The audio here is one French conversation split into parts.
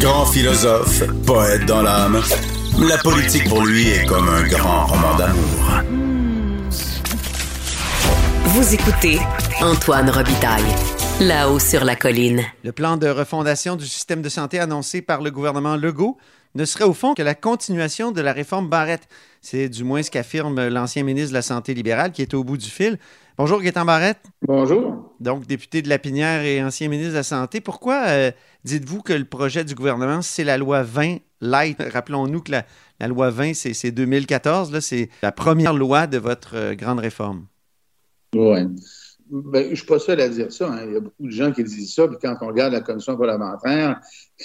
Grand philosophe, poète dans l'âme, la politique pour lui est comme un grand roman d'amour. Vous écoutez Antoine Robitaille, là-haut sur la colline. Le plan de refondation du système de santé annoncé par le gouvernement Legault ne serait au fond que la continuation de la réforme Barrette. C'est du moins ce qu'affirme l'ancien ministre de la Santé libérale qui est au bout du fil. Bonjour, Gaétan Barrette. Bonjour. Donc, député de la Pinière et ancien ministre de la Santé. Pourquoi euh, dites-vous que le projet du gouvernement, c'est la loi 20 light? Rappelons-nous que la, loi 20, c'est 2014. C'est la première loi de votre euh, grande réforme. Oui. Ben, je ne suis pas seul à dire ça. Hein. Il y a beaucoup de gens qui disent ça. Puis quand on regarde la commission parlementaire,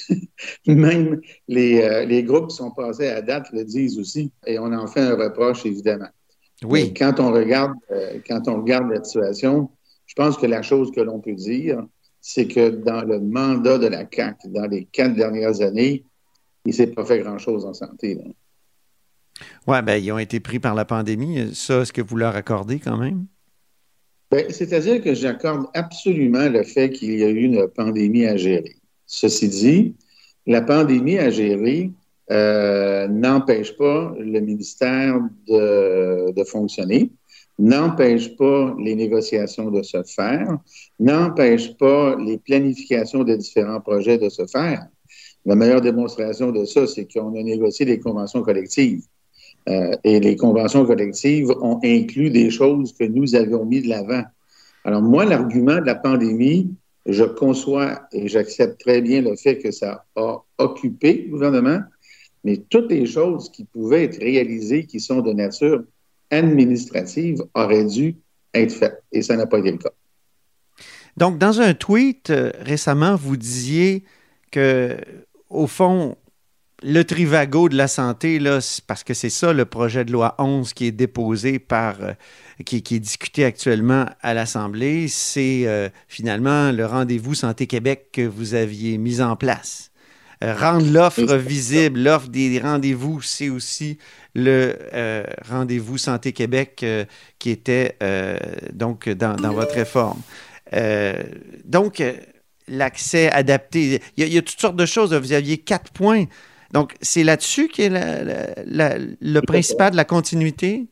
même les, euh, les, groupes qui sont passés à date le disent aussi. Et on en fait un reproche, évidemment. Oui. quand on regarde, euh, quand on regarde la situation, je pense que la chose que l'on peut dire, c'est que dans le mandat de la CAC, dans les quatre dernières années, il ne s'est pas fait grand-chose en santé. Oui, bien, ils ont été pris par la pandémie. Ça, est-ce que vous leur accordez quand même? Ben, c'est-à-dire que j'accorde absolument le fait qu'il y a eu une pandémie à gérer. Ceci dit, la pandémie à gérer euh, n'empêche pas le ministère de, de fonctionner, n'empêche pas les négociations de se faire, n'empêche pas les planifications de différents projets de se faire. La meilleure démonstration de ça, c'est qu'on a négocié des conventions collectives. Euh, et les conventions collectives ont inclus des choses que nous avions mis de l'avant. Alors moi, l'argument de la pandémie, je conçois et j'accepte très bien le fait que ça a occupé le gouvernement, mais toutes les choses qui pouvaient être réalisées, qui sont de nature administrative, auraient dû être faites. Et ça n'a pas été le cas. Donc, dans un tweet euh, récemment, vous disiez que, au fond, le Trivago de la santé, là, parce que c'est ça le projet de loi 11 qui est déposé par, euh, qui, est discuté actuellement à l'Assemblée, c'est euh, finalement le rendez-vous Santé Québec que vous aviez mis en place. Euh, rendre l'offre visible, l'offre des rendez-vous, c'est aussi le rendez-vous Santé Québec qui était donc dans, votre réforme. donc, l'accès adapté, il y, a, toutes sortes de choses. Vous aviez quatre points donc, c'est là-dessus qui est le principal de la continuité?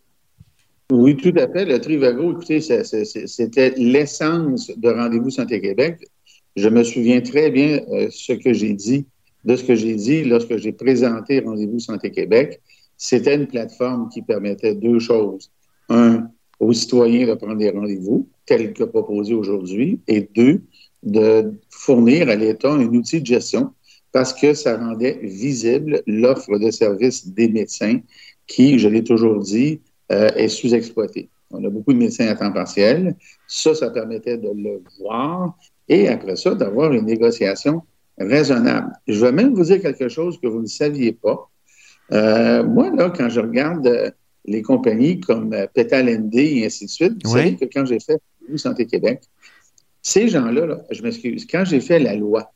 Oui, tout à fait. Le Trivago, écoutez, c'était l'essence de Rendez-vous Santé Québec. Je me souviens très bien euh, ce que j'ai dit, de ce que j'ai dit lorsque j'ai présenté Rendez-vous Santé Québec. C'était une plateforme qui permettait deux choses. Un, aux citoyens de prendre des rendez-vous, tel que proposé aujourd'hui, et deux, de fournir à l'État un outil de gestion parce que ça rendait visible l'offre de services des médecins qui, je l'ai toujours dit, euh, est sous-exploitée. On a beaucoup de médecins à temps partiel. Ça, ça permettait de le voir et après ça, d'avoir une négociation raisonnable. Je vais même vous dire quelque chose que vous ne saviez pas. Euh, moi, là, quand je regarde euh, les compagnies comme Petal ND et ainsi de suite, vous savez que quand j'ai fait Santé Québec, ces gens-là, là, je m'excuse, quand j'ai fait la loi,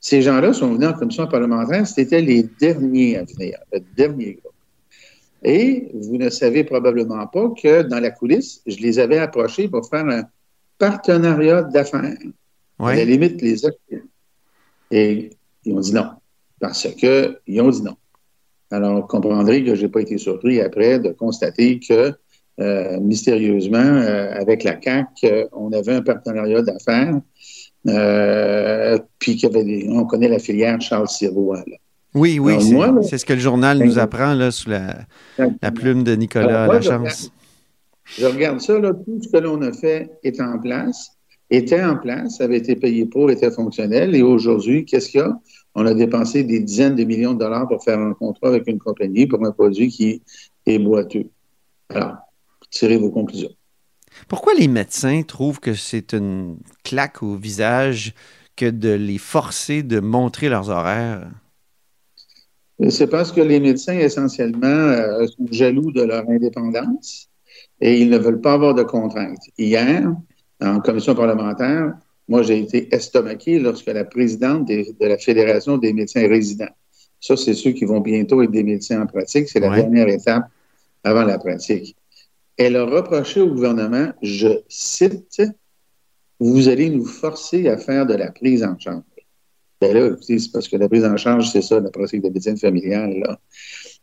ces gens-là sont venus en commission parlementaire, c'était les derniers à venir, le dernier groupe. Et vous ne savez probablement pas que dans la coulisse, je les avais approchés pour faire un partenariat d'affaires. À la limite, les Et ils ont dit non, parce qu'ils ont dit non. Alors, vous comprendrez que je n'ai pas été surpris après de constater que, euh, mystérieusement, euh, avec la CAC, euh, on avait un partenariat d'affaires puis qu'il y avait on connaît la filière Charles Sirois. Oui, oui, c'est ce que le journal nous apprend là, sous la, plume de Nicolas Lachance. Je regarde ça, là, tout ce que l'on a fait est en place, était en place, avait été payé pour, était fonctionnel. Et aujourd'hui, qu'est-ce qu'il y a? On a dépensé des dizaines de millions de dollars pour faire un contrat avec une compagnie pour un produit qui est boiteux. Alors, tirez vos conclusions. Pourquoi les médecins trouvent que c'est une claque au visage que de les forcer de montrer leurs horaires? C'est parce que les médecins, essentiellement, euh, sont jaloux de leur indépendance et ils ne veulent pas avoir de contraintes. Hier, en commission parlementaire, moi, j'ai été estomaqué lorsque la présidente de la Fédération des médecins résidents, ça, c'est ceux qui vont bientôt être des médecins en pratique, c'est la dernière étape avant la pratique. Elle a reproché au gouvernement, je cite, vous allez nous forcer à faire de la prise en charge. Ben là, écoutez, c'est parce que la prise en charge, c'est ça, la pratique de médecine familiale. Là.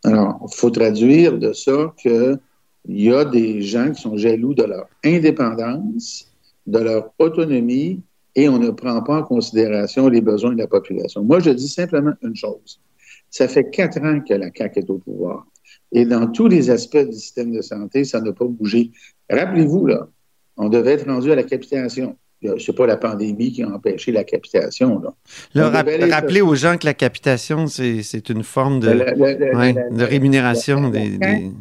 Alors, il faut traduire de ça qu'il y a des gens qui sont jaloux de leur indépendance, de leur autonomie, et on ne prend pas en considération les besoins de la population. Moi, je dis simplement une chose. Ça fait quatre ans que la CAQ est au pouvoir. Et dans tous les aspects du système de santé, ça n'a pas bougé. Rappelez-vous, là, on devait être rendu à la capitation. C'est pas la pandémie qui a empêché la capitation. Là. rappelez aux gens que la capitation, c'est une forme de, de rémunération des,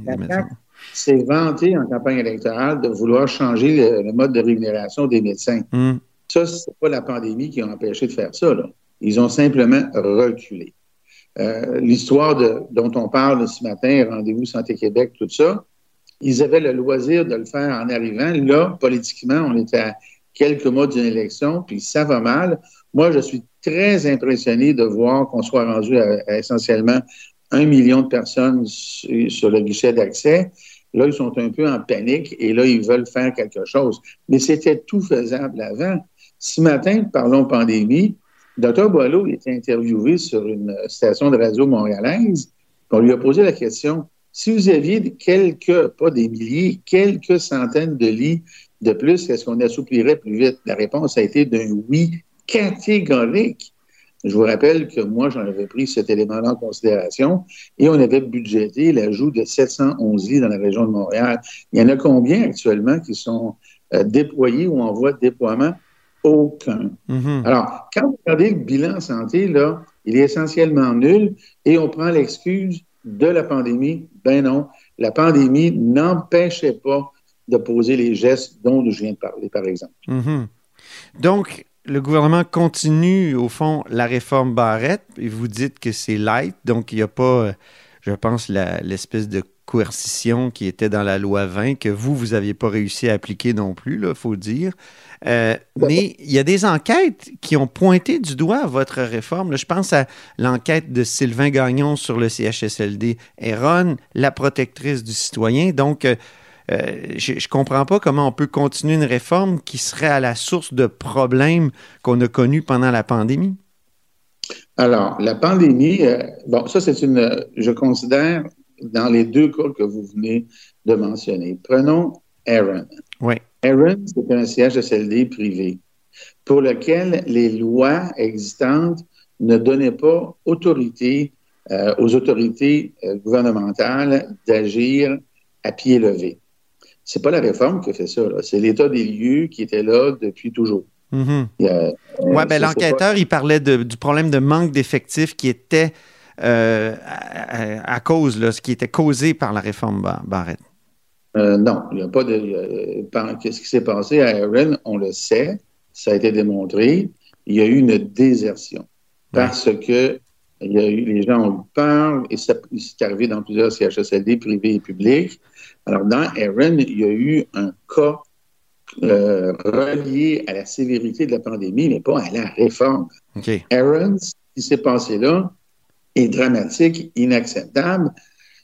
médecins. C'est vanté en campagne électorale de vouloir changer le, mode de rémunération des médecins. Hmm. Ça, c'est pas la pandémie qui a empêché de faire ça. Ils ont simplement reculé. Euh, l'histoire dont on parle ce matin, Rendez-vous Santé Québec, tout ça, ils avaient le loisir de le faire en arrivant. Là, politiquement, on était à quelques mois d'une élection, puis ça va mal. Moi, je suis très impressionné de voir qu'on soit rendu à, essentiellement un million de personnes sur le guichet d'accès. Là, ils sont un peu en panique et là, ils veulent faire quelque chose. Mais c'était tout faisable avant. Ce matin, parlons pandémie, Dr. Boileau était interviewé sur une station de radio montréalaise. On lui a posé la question si vous aviez quelques, pas des milliers, quelques centaines de lits de plus, est-ce qu'on assouplirait plus vite? La réponse a été d'un oui catégorique. Je vous rappelle que moi, j'en avais pris cet élément-là en considération et on avait budgété l'ajout de 711 lits dans la région de Montréal. Il y en a combien actuellement qui sont euh, déployés ou en voie de déploiement? Aucun. Mm-hmm. Alors, quand vous regardez le bilan santé, là, il est essentiellement nul et on prend l'excuse de la pandémie. Ben non, la pandémie n'empêchait pas de poser les gestes dont je viens de parler, par exemple. Mm-hmm. Donc, le gouvernement continue, au fond, la réforme Barrette, et vous dites que c'est light, donc il n'y a pas, je pense, l'espèce de coercition qui était dans la loi 20 que vous, vous n'aviez pas réussi à appliquer non plus, il faut dire. Euh, mais il y a des enquêtes qui ont pointé du doigt votre réforme. je pense à l'enquête de Sylvain Gagnon sur le CHSLD Eron, la protectrice du citoyen. Donc, euh, euh, je ne comprends pas comment on peut continuer une réforme qui serait à la source de problèmes qu'on a connus pendant la pandémie. Alors, la pandémie, bon, ça c'est une, je considère, dans les deux cas que vous venez de mentionner. Prenons Aaron. Oui. Aaron, c'est un CHSLD privé pour lequel les lois existantes ne donnaient pas autorité euh, aux autorités euh, gouvernementales d'agir à pied levé. C'est pas la réforme qui fait ça, c'est l'état des lieux qui était là depuis toujours. Mm-hmm. oui, ben, l'enquêteur, il parlait du problème de manque d'effectifs qui était euh, à, cause, là, ce qui était causé par la réforme Barrett. Euh, non, il n'y a pas de. Qu'est-ce qui s'est passé à Aaron? On le sait, ça a été démontré. Il y a eu une désertion parce que il y a eu, les gens ont eu peur et c'est arrivé dans plusieurs CHSLD privés et publics. Alors, dans Aaron, il y a eu un cas euh, relié à la sévérité de la pandémie, mais pas à la réforme. Aaron, ce qui s'est passé là est dramatique, inacceptable.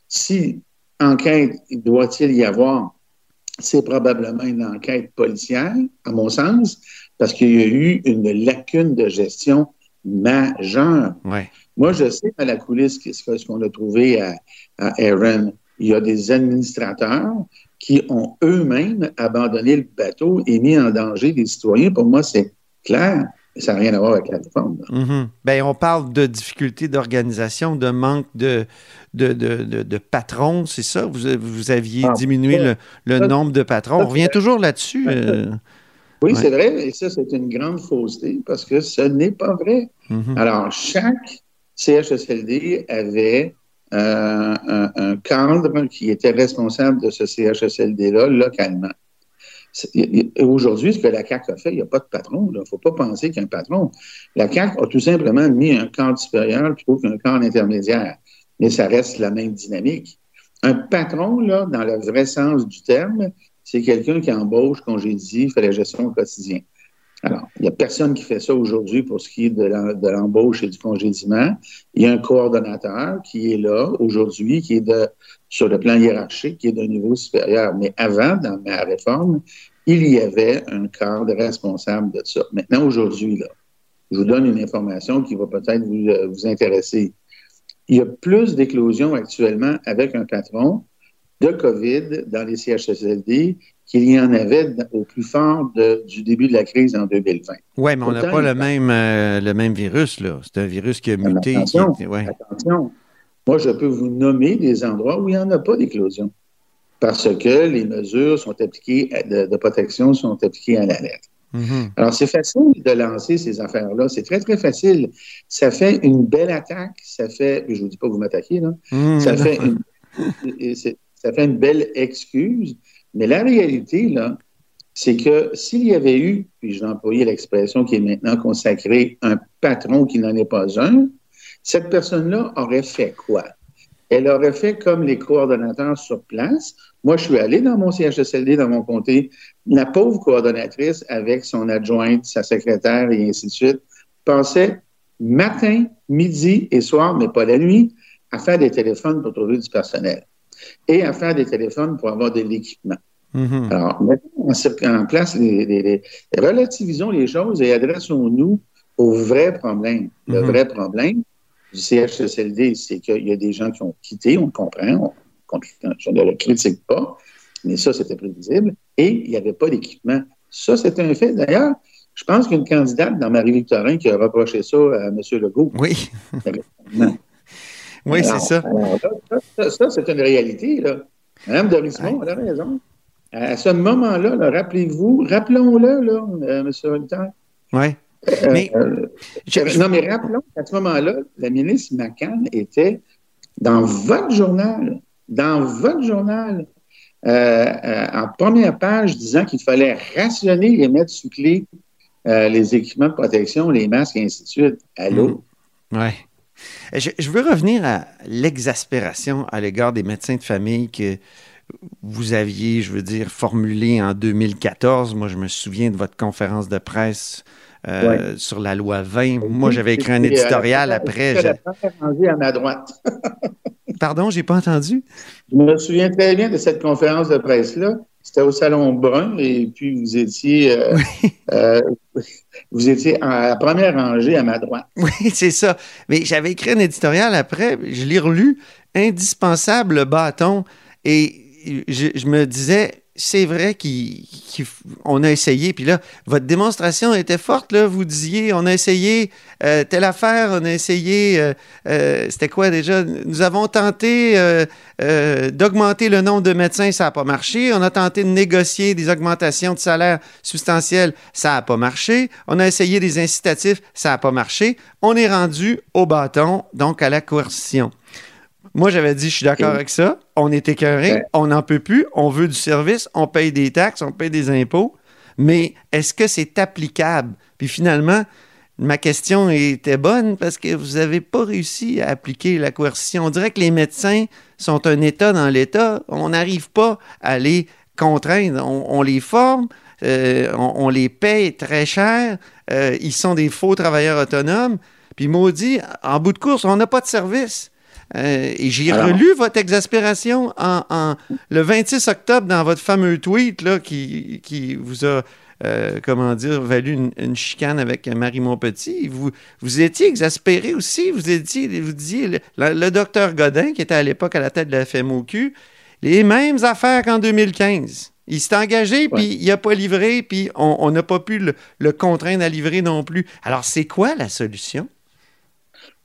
Si enquête doit-il y avoir? C'est probablement une enquête policière, à mon sens, parce qu'il y a eu une lacune de gestion majeure. Moi, je sais à la coulisse ce qu'on a trouvé à, à Aaron. Il y a des administrateurs qui ont eux-mêmes abandonné le bateau et mis en danger des citoyens. Pour moi, c'est clair ça n'a rien à voir avec la réforme. Ben, on parle de difficultés d'organisation, de manque de, de, de, de, patrons, c'est ça? Vous, vous aviez ah, diminué le, le nombre de patrons. on revient toujours là-dessus. Euh, oui, c'est vrai, et ça, c'est une grande fausseté parce que ce n'est pas vrai. Mm-hmm. Alors, chaque CHSLD avait un, cadre qui était responsable de ce CHSLD-là localement. Aujourd'hui, ce que la CAQ a fait, il n'y a pas de patron. Il ne faut pas penser qu'il y a un patron. La CAQ a tout simplement mis un cadre supérieur plutôt qu'un cadre intermédiaire. Mais ça reste la même dynamique. Un patron, là, dans le vrai sens du terme, c'est quelqu'un qui embauche, congédie, fait la gestion au quotidien. Alors, il n'y a personne qui fait ça aujourd'hui pour ce qui est de l'embauche et du congédiement. Il y a un coordonnateur qui est là aujourd'hui, qui est de, sur le plan hiérarchique, qui est d'un niveau supérieur. Mais avant, dans ma réforme, il y avait un cadre responsable de ça. Maintenant, aujourd'hui, là, je vous donne une information qui va peut-être vous, euh, vous intéresser. Il y a plus d'éclosions actuellement avec un patron de COVID dans les CHSLD qu'il y en avait au plus fort de, du début de la crise en 2020. Oui, mais on n'a pas le même, euh, le même virus, là. C'est un virus qui a muté. Attention, qui, ouais. attention. Moi, je peux vous nommer des endroits où il n'y en a pas d'éclosion parce que les mesures sont appliquées de, de protection sont appliquées à la lettre. Mhm. Alors, c'est facile de lancer ces affaires-là. C'est très, très facile. Ça fait une belle attaque. Ça fait, je ne vous dis pas que vous m'attaquez, là. Mhm. Ça fait, une, ça fait une belle excuse. Mais la réalité, là, c'est que s'il y avait eu, puis j'ai employé l'expression qui est maintenant consacrée, un patron qui n'en est pas un, cette personne-là aurait fait quoi? Elle aurait fait comme les coordonnateurs sur place. Moi, je suis allé dans mon CHSLD, dans mon comté. La pauvre coordonnatrice, avec son adjointe, sa secrétaire et ainsi de suite, pensait matin, midi et soir, mais pas la nuit, à faire des téléphones pour trouver du personnel et à faire des téléphones pour avoir de l'équipement. Mhm. Alors, mettons en, place, les, les- les- relativisons les choses et adressons-nous au vrai problème. Le Mhm. vrai problème du CHSLD, c'est qu'il y a des gens qui ont quitté, on le comprend, on, ne le critique pas, mais ça, c'était prévisible, et il n'y avait pas d'équipement. Ça, c'est un fait. D'ailleurs, je pense qu'une candidate dans Marie-Victorin qui a reproché ça à M. Legault. Oui. Oui, c'est Alors, ça. ça, c'est une réalité. Là. Madame Dorismont, elle a raison. À ce moment-là, là, rappelez-vous, rappelons-le, là, euh, M. Hollister. Oui. Euh, Mais- euh, Je- je- non, mais rappelons qu'à ce moment-là, la ministre McCann était dans votre journal, dans votre journal, euh, euh, en première page, disant qu'il fallait rationner et mettre sous clé euh, les équipements de protection, les masques et ainsi de suite. Allô? Ouais. Je, je veux revenir à l'exaspération à l'égard des médecins de famille que vous aviez, je veux dire, formulé en 2014. Moi, je me souviens de votre conférence de presse euh, sur la loi 20. Moi, j'avais écrit un euh, éditorial après. je- à ma droite. Pardon, j'ai pas entendu? Je me souviens très bien de cette conférence de presse-là. C'était au Salon Brun et puis vous étiez, euh, euh, vous étiez à la première rangée à ma droite. Oui, c'est ça. Mais j'avais écrit un éditorial après, je l'ai relu, indispensable le bâton. Et je, je me disais, c'est vrai qu'on a essayé. Puis là, votre démonstration était forte. Là. Vous disiez, on a essayé euh, telle affaire, on a essayé, euh, euh, c'était quoi déjà? Nous avons tenté d'augmenter le nombre de médecins, ça n'a pas marché. On a tenté de négocier des augmentations de salaire substantielles, ça n'a pas marché. On a essayé des incitatifs, ça n'a pas marché. On est rendu au bâton, donc à la coercition. Moi, j'avais dit, je suis d'accord Et- avec ça. On est écœuré, Ouais. on n'en peut plus, on veut du service, on paye des taxes, on paye des impôts. Mais est-ce que c'est applicable? Puis finalement, ma question était bonne parce que vous n'avez pas réussi à appliquer la coercition. On dirait que les médecins sont un État dans l'État. On n'arrive pas à les contraindre. On, on les forme, euh, on, on les paye très cher. euh, ils sont des faux travailleurs autonomes. Puis maudit, en bout de course, on n'a pas de service. Euh, et j'ai relu votre exaspération en, en- le 26 octobre dans votre fameux tweet là, qui, qui vous a, euh, comment dire, valu une, une chicane avec Marie Montpetit. Vous, vous étiez exaspéré aussi. Vous étiez, vous disiez, le, docteur Godin, qui était à l'époque à la tête de la FMOQ, les mêmes affaires qu'en 2015. Il s'est engagé, puis il n'a pas livré, puis on on n'a pas pu le, le contraindre à livrer non plus. Alors, c'est quoi la solution?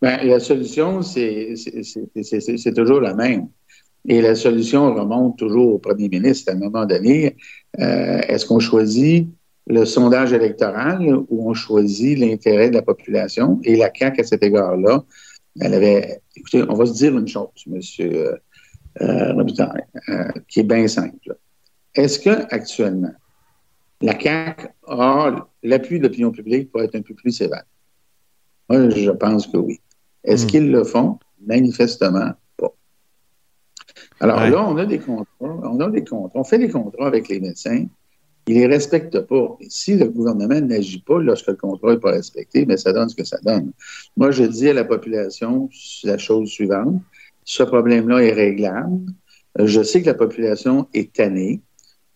Ben, la solution, c'est toujours la même. Et la solution remonte toujours au premier ministre. À un moment donné, euh, est-ce qu'on choisit le sondage électoral ou on choisit l'intérêt de la population? Et la CAQ, à cet égard-là, elle avait... Écoutez, on va se dire une chose, M. Euh, Robitaille, euh, qui est bien simple. Est-ce que actuellement la CAQ a l'appui de l'opinion publique pour être un peu plus sévère? Moi, je pense que oui. Est-ce Hmm. qu'ils le font? Manifestement pas. Alors Ouais. là, on a des contrats, on a des contrats, on fait des contrats avec les médecins, ils les respectent pas. Et si le gouvernement n'agit pas lorsque le contrat n'est pas respecté, mais ça donne ce que ça donne. Moi, je dis à la population la chose suivante. Ce problème-là est réglable. Je sais que la population est tannée.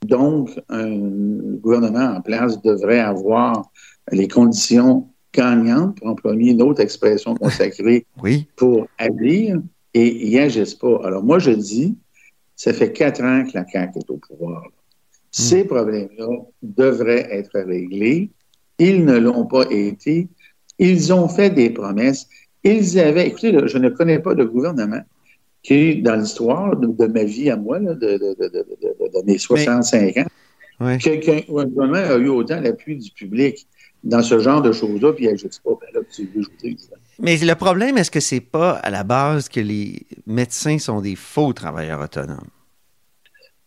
Donc, un gouvernement en place devrait avoir les conditions gagnante, pour employer une autre expression consacrée Oui. pour agir, et ils n'agissent pas. Alors moi, je dis, ça fait quatre ans que la CAQ est au pouvoir. Ces problèmes-là devraient être réglés. Ils ne l'ont pas été. Ils ont fait des promesses. Ils avaient, écoutez, là, je ne connais pas de gouvernement qui, dans l'histoire de, de ma vie à moi, là, de, mes 65 ans, Ouais. que- qu'un un gouvernement a eu autant l'appui du public dans ce genre de choses-là, puis il n'agisse pas. Ben là, tu veux, dis, Mais le problème, est-ce que c'est pas à la base que les médecins sont des faux travailleurs autonomes?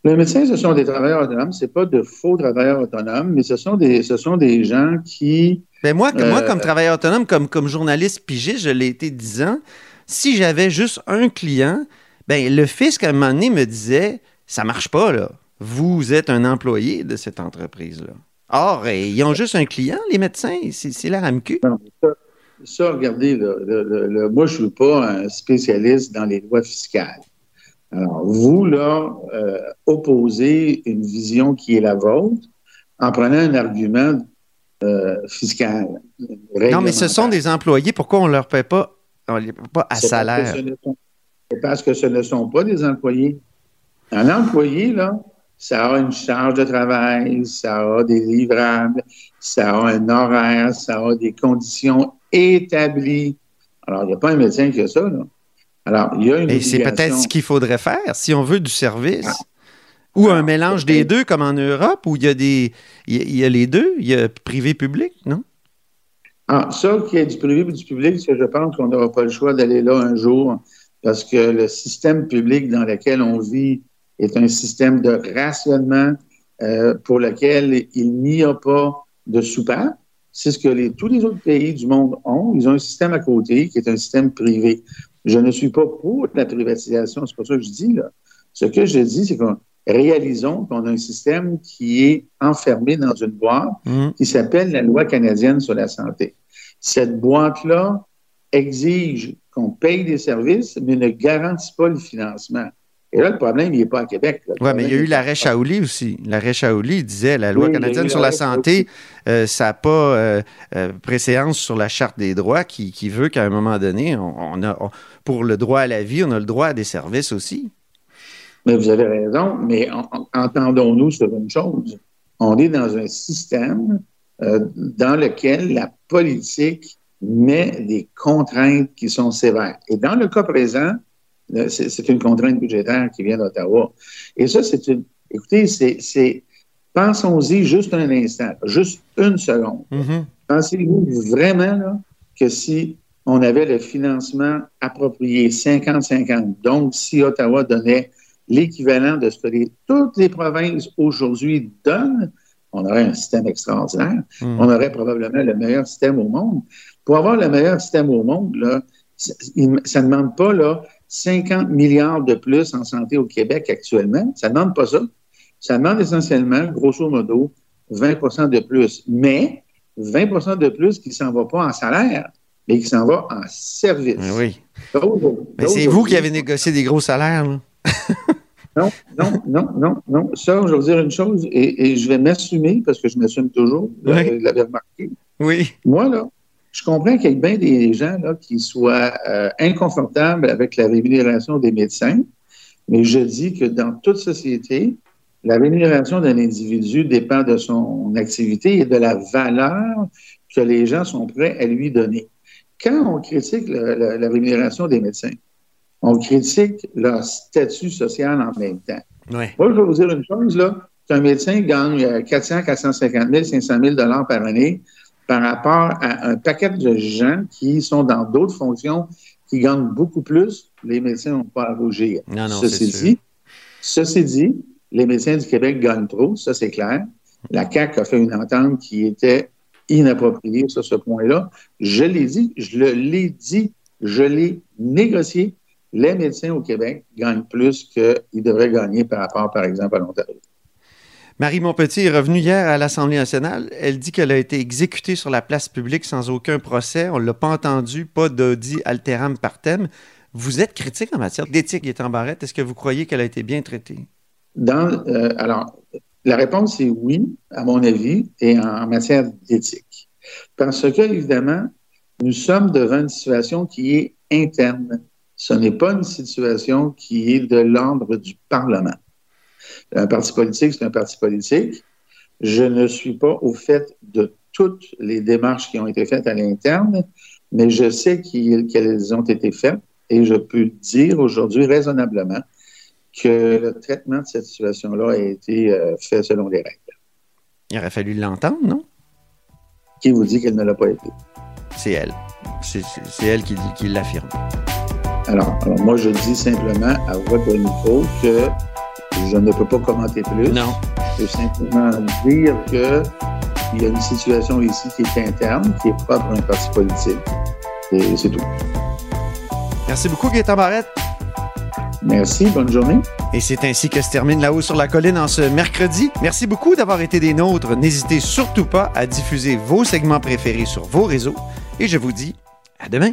Les médecins, ce sont des travailleurs autonomes. Ce pas de faux travailleurs autonomes, mais ce sont des, ce sont des gens qui. Ben moi, moi, Euh, comme travailleur autonome, comme, comme journaliste pigiste, je l'ai été 10 ans. Si j'avais juste un client, ben le fisc, à un moment donné, me disait ça marche pas, là. Vous êtes un employé de cette entreprise-là. Or, eh, ils ont juste un client, les médecins? C'est la RAMQ? Non, ça, ça, regardez, là, le- le- le- moi, je ne suis pas un spécialiste dans les lois fiscales. Alors, vous, là, euh, opposez une vision qui est la vôtre en prenant un argument euh, fiscal. Non, mais ce sont des employés. Pourquoi on leur paie pas, on les paie pas à C'est salaire? ce ne C'est parce que ce ne sont pas des employés. Un employé, là, ça a une charge de travail, ça a des livrables, ça a un horaire, ça a des conditions établies. Alors, il n'y a pas un médecin qui a ça, là. Alors, il y a une Et c'est peut-être ce qu'il faudrait faire si on veut du service. Ou un Ah, mélange des deux, comme en Europe, où il y a des. Il y a, y a les deux, il y a privé-public, non? Ah, ça, qui est du privé et du public, c'est que je pense qu'on n'aura pas le choix d'aller là un jour parce que le système public dans lequel on vit est un système de rationnement euh, pour lequel il n'y a pas de soupape. C'est ce que les- tous les autres pays du monde ont. Ils ont un système à côté qui est un système privé. Je ne suis pas pour la privatisation, c'est pas ça que je dis. Là. Ce que je dis, c'est qu'on réalisons qu'on a un système qui est enfermé dans une boîte Mhm. qui s'appelle la loi canadienne sur la santé. Cette boîte-là exige qu'on paye des services, mais ne garantit pas le financement. Et là, le problème, il n'est pas à Québec. Oui, mais il y a eu l'arrêt Shaoli aussi. L'arrêt Shaoli disait la loi Oui, canadienne sur la santé, euh, ça n'a pas euh, euh, préséance sur la Charte des droits qui, qui veut qu'à un moment donné, on, on a, on- pour le droit à la vie, on a le droit à des services aussi. Mais vous avez raison, mais en- en- entendons-nous sur une chose. On est dans un système euh, dans lequel la politique met des contraintes qui sont sévères. Et dans le cas présent, c'est c'est une contrainte budgétaire qui vient d'Ottawa. Et ça, c'est une. Écoutez, c'est. Pensons-y juste un instant, juste une seconde. Mhm. Pensez-vous vraiment là, que si on avait le financement approprié 50-50, donc si Ottawa donnait l'équivalent de ce que les- toutes les provinces aujourd'hui donnent, on aurait un système extraordinaire. Mhm. On aurait probablement le meilleur système au monde. Pour avoir le meilleur système au monde, là, ça ne demande pas là, 50 milliards de plus en santé au Québec actuellement. Ça ne demande pas ça. Ça demande essentiellement, grosso modo, 20% de plus. Mais 20% de plus qui ne s'en va pas en salaire, mais qui s'en va en service. Oui. Mais c'est vous qui avez négocié des gros salaires. là. Non, non, non, non, non. Ça, je vais vous dire une chose, et, et je vais m'assumer, parce que je m'assume toujours, vous Oui. l'avez remarqué. Oui. Moi, là, je comprends qu'il y ait bien des gens là, qui soient euh, inconfortables avec la rémunération des médecins, mais je dis que dans toute société, la rémunération d'un individu dépend de son activité et de la valeur que les gens sont prêts à lui donner. Quand on critique le- le- la rémunération des médecins, on critique leur statut social en même temps. Moi, je vais vous dire une chose, là. qu'un médecin gagne euh, 400, 450 000, 500 000 dollars par année par rapport à un paquet de gens qui sont dans d'autres fonctions qui gagnent beaucoup plus. Les médecins n'ont pas à rougir. Non, non, ceci, dit, ceci dit, les médecins du Québec gagnent trop, ça c'est clair. La CAQ a fait une entente qui était inappropriée sur ce point-là. Je l'ai dit, je l'ai dit, je l'ai négocié. Les médecins au Québec gagnent plus qu'ils devraient gagner par rapport, par exemple, à l'Ontario. Marie Montpetit est revenue hier à l'Assemblée nationale. Elle dit qu'elle a été exécutée sur la place publique sans aucun procès. On ne l'a pas entendu, pas d'audit alteram partem. Vous êtes critique en matière d'éthique, Gaétan Barrette. Est-ce que vous croyez qu'elle a été bien traitée? Euh, alors, la réponse est oui, à mon avis, et en matière d'éthique. Parce que, évidemment, nous sommes devant une situation qui est interne. Ce n'est pas une situation qui est de l'ordre du Parlement. Un parti politique, c'est un parti politique. Je ne suis pas au fait de toutes les démarches qui ont été faites à l'interne, mais je sais qu'elles ont été faites et je peux dire aujourd'hui raisonnablement que le traitement de cette situation-là a été euh, fait selon les règles. Il aurait fallu l'entendre, non? Qui vous dit qu'elle ne l'a pas été? C'est elle. C'est elle qui, qui l'affirme. Alors, alors, moi, je dis simplement à votre niveau que je ne peux pas commenter plus. Non. Je peux simplement dire que il y a une situation ici qui est interne, qui est propre à un parti politique. Et c'est tout. Merci beaucoup, Gaëtan Barrette. Merci, bonne journée. Et c'est ainsi que se termine La Haut sur la Colline en ce mercredi. Merci beaucoup d'avoir été des nôtres. N'hésitez surtout pas à diffuser vos segments préférés sur vos réseaux. Et je vous dis à demain.